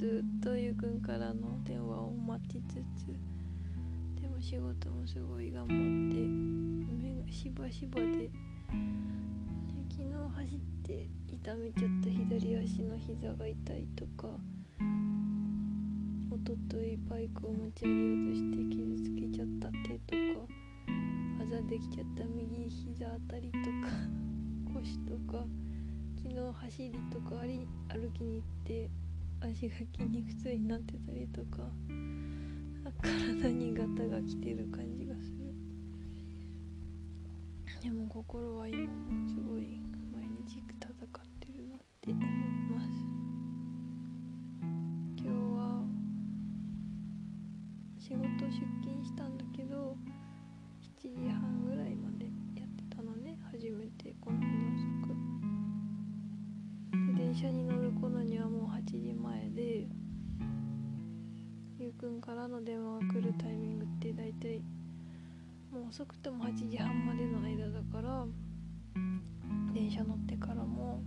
ずっとゆうくんからの電話を待ちつつでも仕事もすごい頑張って目がしばしばで昨日走って痛めちゃった左足の膝が痛いとかおとといバイクを持ち上げようとして傷つけちゃった手とかあざできちゃった右膝あたりとか腰とか昨日走りとか歩きに行って足が筋肉痛になってたりとか体にガタが来てる感じがする。でも心は今もすごい遅くても8時半までの間だから電車乗ってからも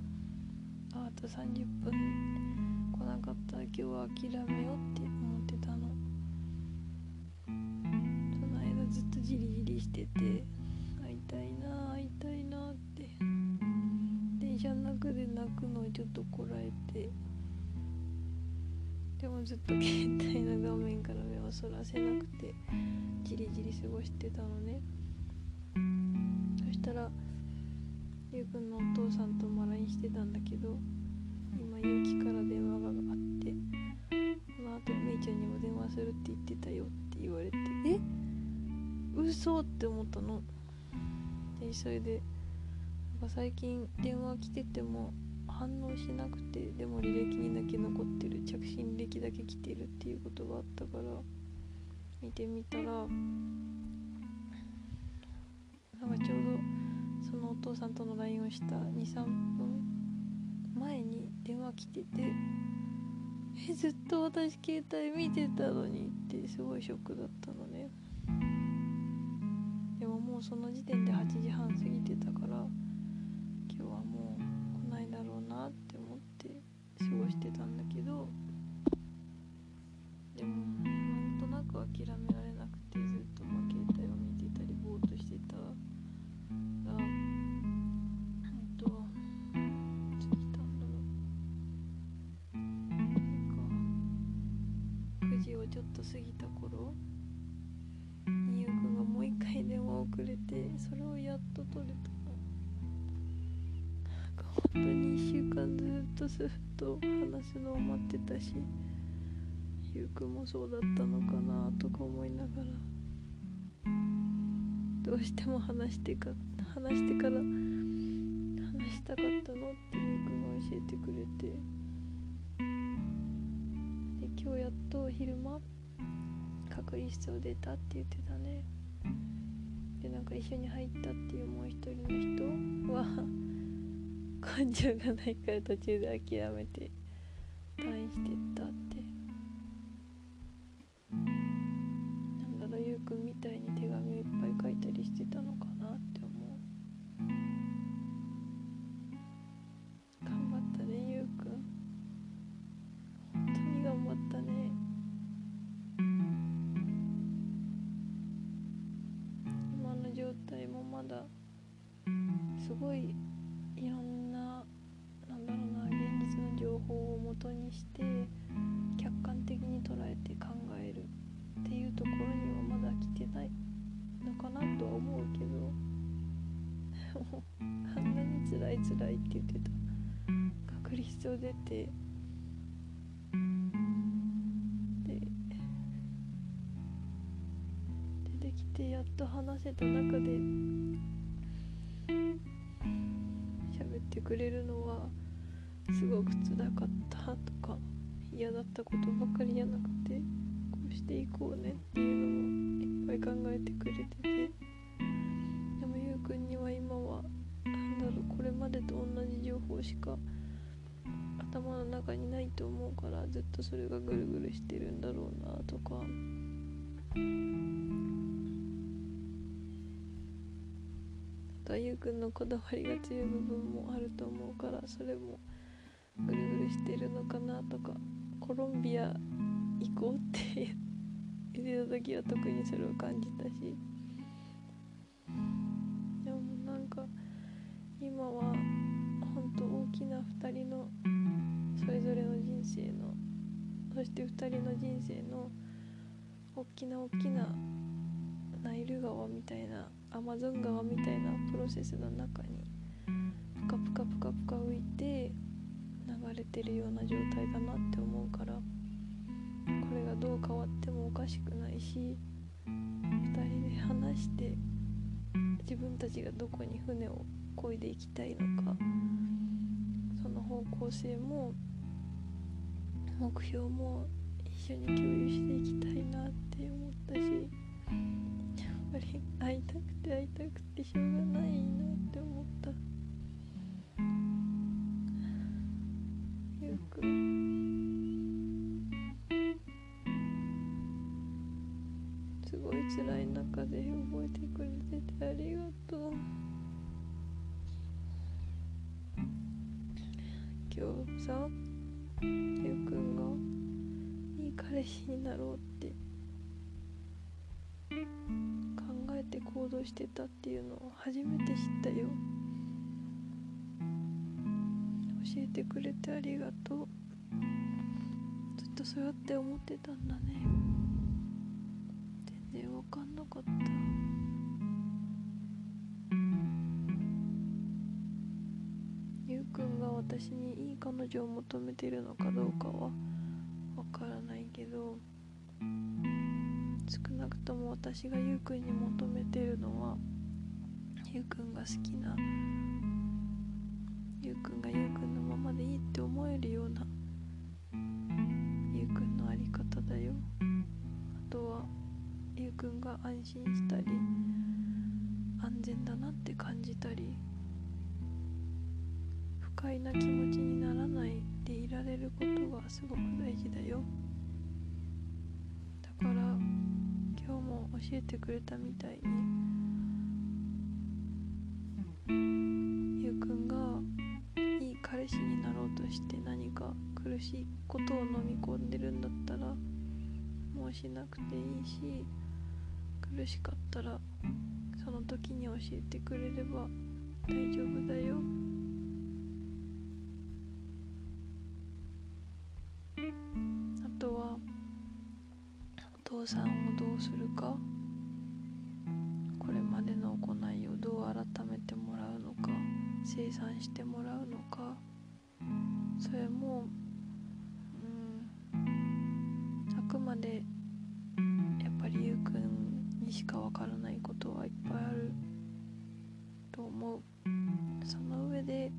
あと30分来なかったら今日は諦めようって思ってたの。その間ずっとジリジリしてて会いたいな会いたいなって。電車の中で泣くのをちょっとこらえて。でもずっと携帯の画面から目をそらせなくて。じりじり過ごしてたのね。そしたらゆうくんのお父さんとも LINE してたんだけど今ゆうきから電話があってこの後めいちゃんにも電話するって言ってたよって言われてえ？嘘って思ったの。でそれでなんか最近電話来てても反応しなくてでも履歴にだけ残ってる着信歴だけ来てるっていうことがあったから見てみたらなんかちょうどそのお父さんとの LINE をした23分前に電話来ててえずっと私携帯見てたのにってすごいショックだったのね。でももうその時点で8時半過ぎてたからずっと話すのを待ってたしゆうくんもそうだったのかなとか思いながら。どうしても話してか話してから話したかったのってゆうくんが教えてくれて。で今日やっと昼間隔離室を出たって言ってたね。でなんか一緒に入ったっていうもう一人の人は根性がないから途中で諦めて退院してった報をもとにして客観的に捉えて考えるっていうところにはまだ来てないのかなとは思うけど あんなに辛い辛いって言ってた。隔離室を出て。で出てきてやっと話せた中で喋ってくれるのはすごく辛かったとか嫌だったことばかりじゃなくてこうしていこうねっていうのもいっぱい考えてくれててでもゆうくんには今はなんだろうこれまでと同じ情報しか頭の中にないと思うからずっとそれがぐるぐるしてるんだろうなとか。あとはゆうくんのこだわりが強い部分もあると思うからそれもぐるぐるしてるのかなとかコロンビア行こうって言ってた時は特にそれを感じたし。でもなんか今は本当大きな2人のそれぞれの人生のそして2人の人生の大きな大きなナイル川みたいなアマゾン川みたいなプロセスの中にプカプカプカプカ浮いて流れてるような状態だなって思うからこれがどう変わってもおかしくないし2人で話して自分たちがどこに船を漕いでいきたいのかその方向性も目標も一緒に共有していきたいなって思ったしやっぱり会いたくて会いたくてしょうがないなって思った。ゆうく。すごい辛い中で覚えてくれててありがとう。今日さゆうくんがいい彼氏になろうって考えて行動してたっていうのを初めて知ったよ。えてくれてありがとう。ずっとそうやって思ってたんだね。全然わかんなかった。ゆうくんが私にいい彼女を求めてるのかどうかはわからないけど少なくとも私がゆうくんに求めてるのはゆうくんが好きなゆうくんがゆうくんのままでいいって思えるようなゆうくんのあり方だよ。あとはゆうくんが安心したり安全だなって感じたり不快な気持ちにならないでいられることがすごく大事だよ。だから今日も教えてくれたみたいにゆうんいい彼氏になろうとして何か苦しいことを飲み込んでるんだったらもうしなくていいし苦しかったらその時に教えてくれれば大丈夫だよ。あとはお父さんをどうするか。これまでの行いをどう改めてもらうのか清算してもらうのか。それもうんあくまでやっぱりゆうくんにしかわからないことはいっぱいあると思う。その上で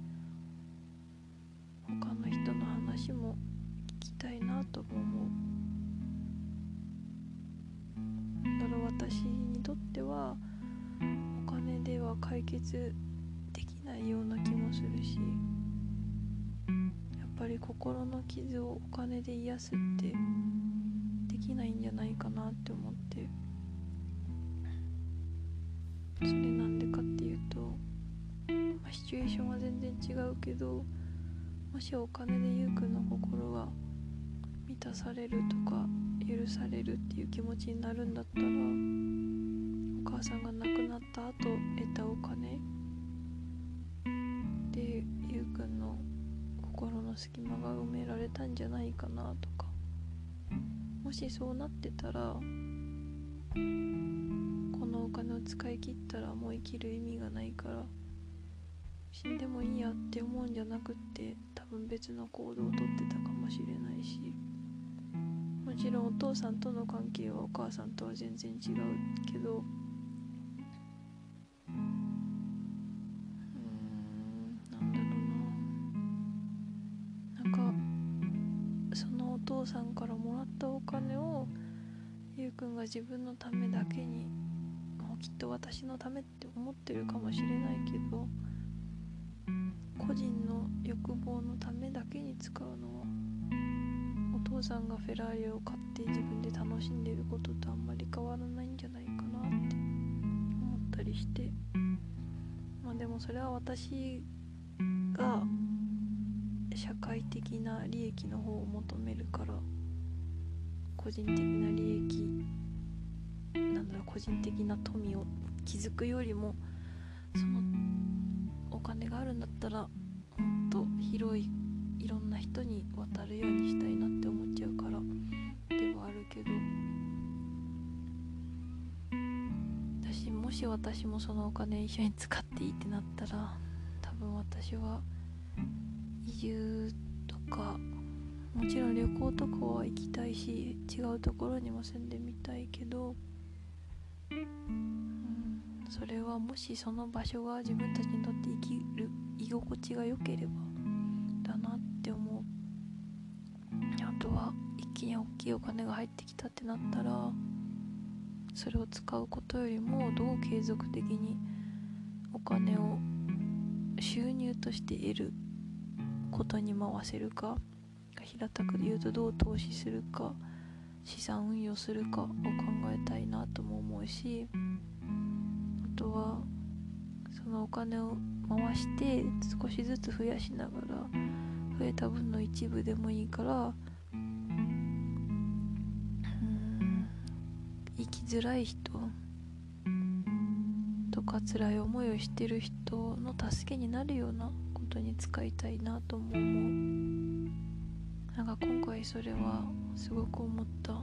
他の人の話も聞きたいなとも思う。だから私にとってはお金では解決できないような気もするし。ぱり心の傷をお金で癒すってできないんじゃないかなって思って。それなんでかっていうと、まあ、シチュエーションは全然違うけどもしお金でゆうくんの心が満たされるとか許されるっていう気持ちになるんだったらお母さんが亡くなった後得たお金心の隙間が埋められたんじゃないかなとか。もしそうなってたらこのお金を使い切ったらもう生きる意味がないから死んでもいいやって思うんじゃなくって多分別の行動をとってたかもしれないしもちろんお父さんとの関係はお母さんとは全然違うけど父さんからもらったお金をゆうくんが自分のためだけにもうきっと私のためって思ってるかもしれないけど個人の欲望のためだけに使うのはお父さんがフェラーリを買って自分で楽しんでることとあんまり変わらないんじゃないかなって思ったりして。まあでもそれは私が社会的な利益の方を求めるから個人的な利益なんだろう個人的な富を築くよりもそのお金があるんだったらもっと広いいろんな人に渡るようにしたいなって思っちゃうからではあるけど私もし私もそのお金一緒に使っていいってなったら多分私は移住とかもちろん旅行とかは行きたいし違うところにも住んでみたいけど、うん、それはもしその場所が自分たちにとって生きる居心地が良ければだなって思う。あとは一気に大きいお金が入ってきたってなったらそれを使うことよりもどう継続的にお金を収入として得ることに回せるか平たく言うとどう投資するか資産運用するかを考えたいなとも思うしあとはそのお金を回して少しずつ増やしながら増えた分の一部でもいいからうん生きづらい人とか辛い思いをしてる人の助けになるようなことに使いたいなとも思う。なんか今回それはすごく思った。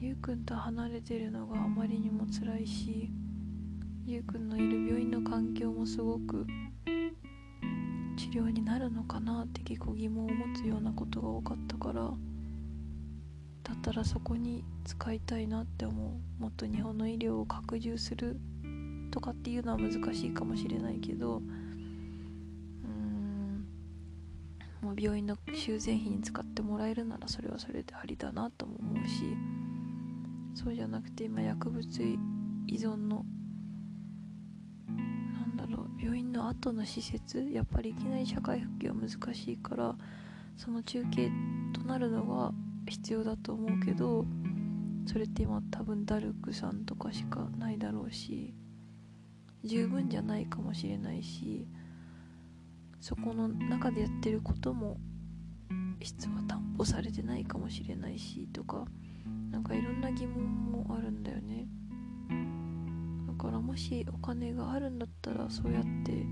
ゆうくんと離れてるのがあまりにも辛いしゆうくんのいる病院の環境もすごく治療になるのかなって結構疑問を持つようなことが多かったからだったらそこに使いたいなって思う。もっと日本の医療を拡充するとかっていうのは難しいかもしれないけどうんもう病院の修繕費に使ってもらえるならそれはそれでありだなとも思うしそうじゃなくて今薬物依存のなんだろう病院の後の施設やっぱりいきなり社会復帰は難しいからその中継となるのが必要だと思うけどそれって今多分ダルクさんとかしかないだろうし十分じゃないかもしれないしそこの中でやってることも質は担保されてないかもしれないしとかなんかいろんな疑問もあるんだよね。だからもしお金があるんだったらそうやって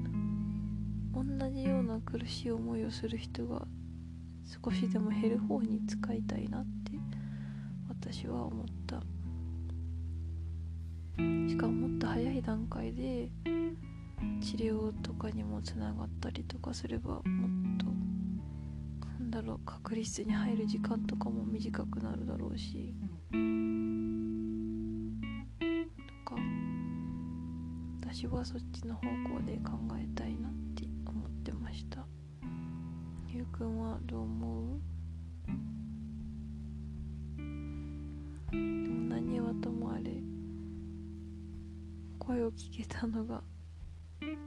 同じような苦しい思いをする人が少しでも減る方に使いたいなって私は思った。しかももっと早い段階で治療とかにもつながったりとかすればもっとなんだろう確率に入る時間とかも短くなるだろうし。とか。私はそっちの方向で考えたいなって思ってました。ゆうくんはどう思う？でも何はともあれ声を聞けたのが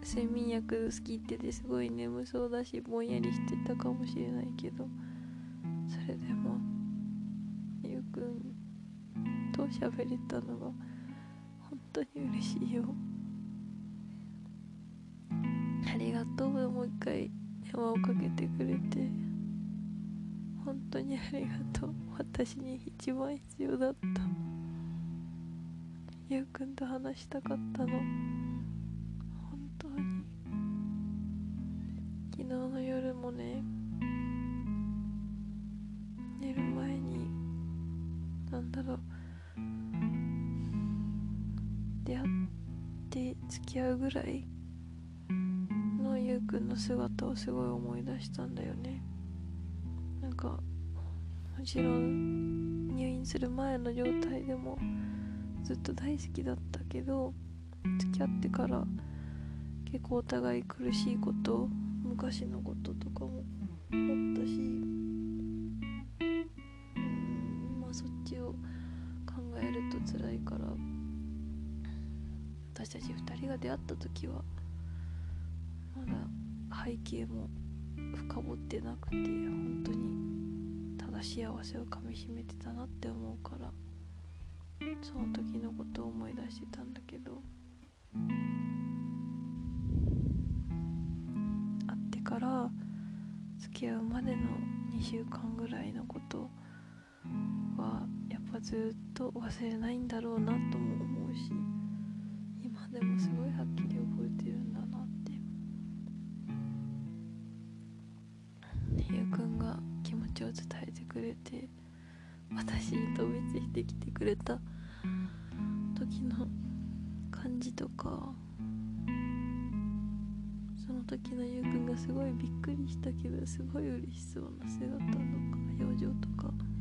睡眠薬好きっててすごい眠そうだしぼんやりしてたかもしれないけどそれでもゆうくんと喋れたのが本当に嬉しいよ。ありがとうもう一回電話をかけてくれて。本当にありがとう。私に一番必要だった。ゆうくんと話したかったの。本当に。昨日の夜もね寝る前になんだろう。出会って付き合うぐらいのゆうくんの姿をすごい思い出したんだよね。なんかもちろん入院する前の状態でもずっと大好きだったけど付き合ってから結構お互い苦しいこと昔のこととかもあったしうんまあそっちを考えると辛いから私たち2人が出会った時はまだ背景も深掘ってなくて本当にただ幸せをかみしめてたなって思うからその時のことを思い出してたんだけど会ってから付き合うまでの2週間ぐらいのことはやっぱずっと忘れないんだろうなとも思うし今でもすごいはっきり覚えてるんだなって。ゆうくんが気持ちを伝えてくれて私に飛びついてきてくれた時の感じとかその時のゆうくんがすごいびっくりしたけどすごい嬉しそうな姿とか表情とか。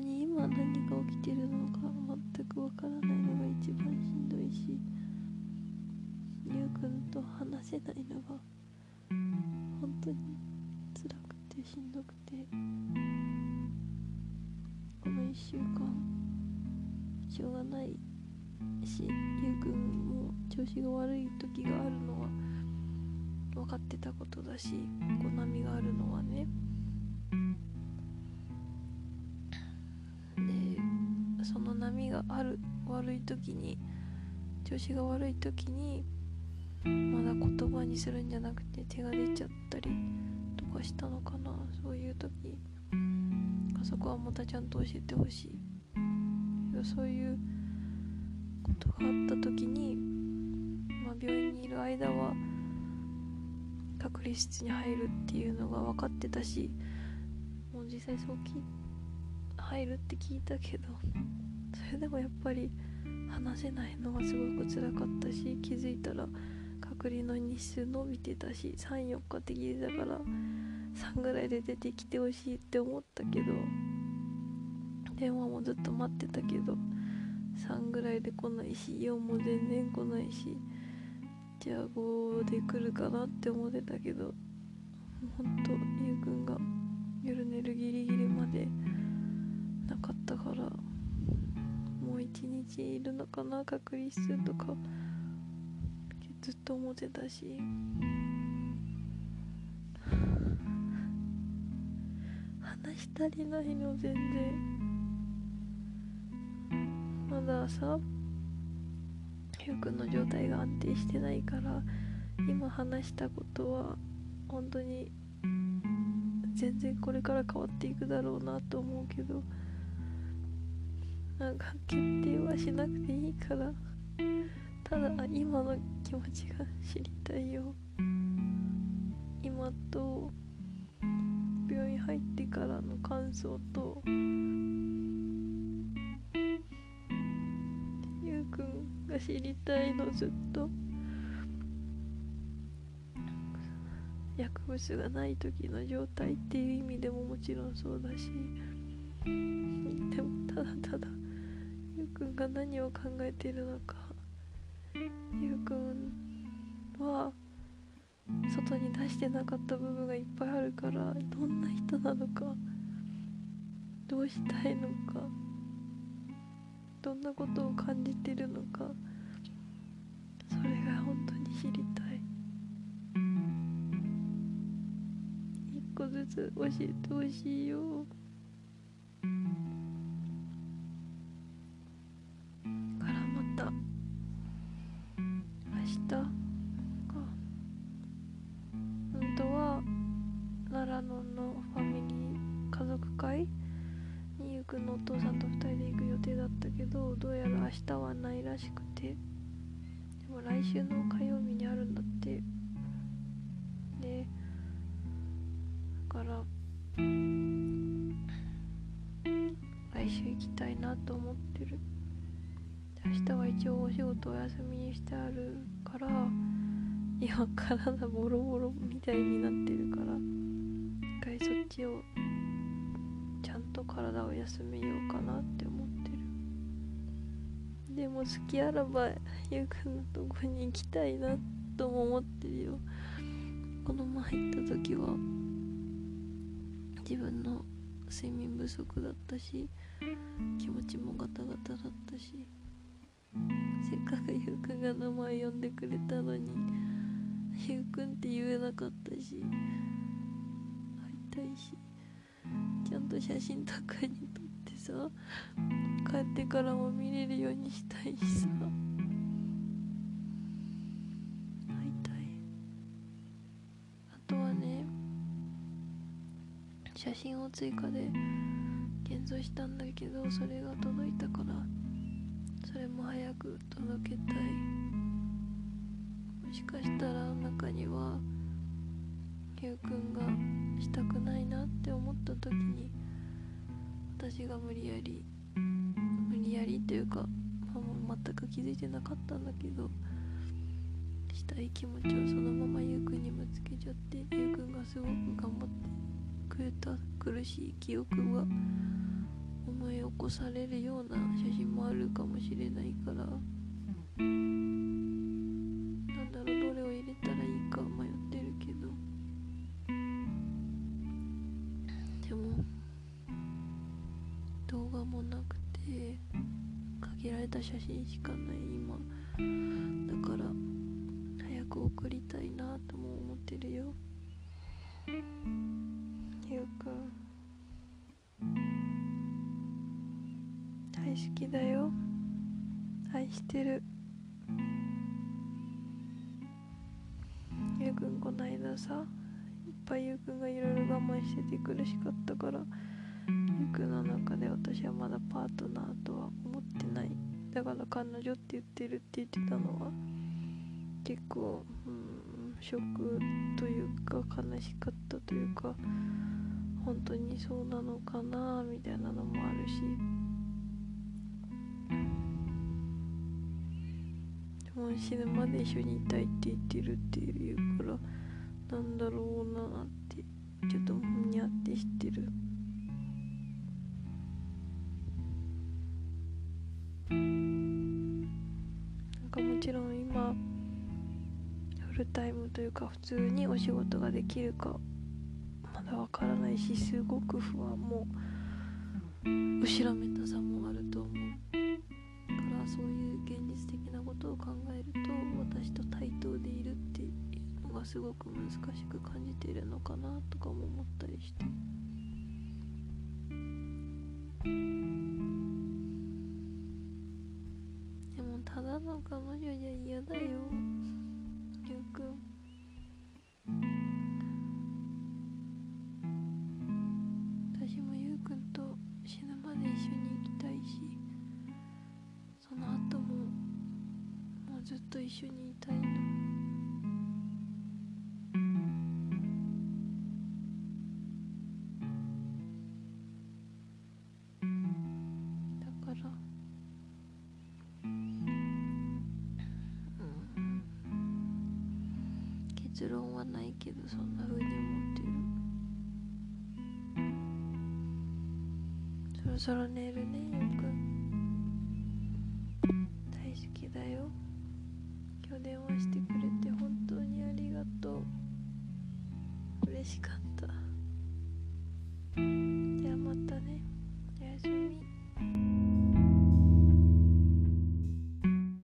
に今何が起きてるのか全くわからないのが一番しんどいしゆうくんと話せないのが本当に辛くてしんどくてこの1週間しょうがないしゆうくんも調子が悪い時があるのは分かってたことだしこう波があるのはね。ある悪い時に調子が悪い時にまだ言葉にするんじゃなくて手が出ちゃったりとかしたのかな。そういう時あそこはまたちゃんと教えてほしい。そういうことがあった時に、まあ、病院にいる間は隔離室に入るっていうのが分かってたしもう実際そう入るって聞いたけどれでもやっぱり話せないのがすごく辛かったし気づいたら隔離の日数伸びてたし34日って聞いてたから3ぐらいで出てきてほしいって思ったけど電話もずっと待ってたけど3ぐらいで来ないし4も全然来ないしじゃあ5で来るかなって思ってたけどほんとゆうくんが夜寝るギリギリまでなかったからもう一日いるのかな隔離室とか。ずっと思ってたし。話し足りないの全然。まださゆうくんの状態が安定してないから今話したことは本当に全然これから変わっていくだろうなと思うけど。なんか決定はしなくていいから。ただ今の気持ちが知りたいよ。今と病院入ってからの感想と。ゆうくんが知りたいのずっと。薬物がない時の状態っていう意味でももちろんそうだし。でもただただくんが何を考えているのかゆうくんは外に出してなかった部分がいっぱいあるからどんな人なのかどうしたいのかどんなことを感じてるのかそれが本当に知りたい。一個ずつ教えてほしいよ。学会に行くのお父さんと2人で行く予定だったけどどうやら明日はないらしくて。でも来週の火曜日にあるんだって。ね。だから来週行きたいなと思ってる。明日は一応お仕事お休みにしてあるから今体ボロボロみたいになってるから。体を休めようかなって思ってる。でも好きあらばゆうくんのとこに行きたいなとも思ってるよ。この前行った時は自分の睡眠不足だったし気持ちもガタガタだったしせっかくゆうくんが名前呼んでくれたのにゆうくんって言えなかったし会いたいし。ちゃんと写真とかに撮ってさ帰ってからも見れるようにしたいしさ。会いたい。あとはね写真を追加で現像したんだけどそれが届いたからそれも早く届けたい。もしかしたら中にはゆうくんがしたくないなって私が無理やり無理やりっていうか、まあ、全く気づいてなかったんだけどしたい気持ちをそのままゆうくんにぶつけちゃってゆうくんがすごく頑張ってくれた苦しい記憶が思い起こされるような写真もあるかもしれないから大好きだよ愛してるゆうくんこないださいっぱいゆうくんがいろいろ我慢してて苦しかったからゆうくんの中で私はまだパートナーとは思ってないだから彼女って言ってるって言ってたのは結構、うん、ショックというか悲しかったというか本当にそうなのかなみたいなのもあるしでも死ぬまで一緒にいたいって言ってるっていうからなんだろうなってちょっとにゃってしてる。なんかもちろん今フルタイムというか普通にお仕事ができるかまだわからないしすごく不安も。後ろめたさもある考えると私と対等でいるっていうのがすごく難しく感じているのかなとかも思ったりして。ずっと一緒にいたいの。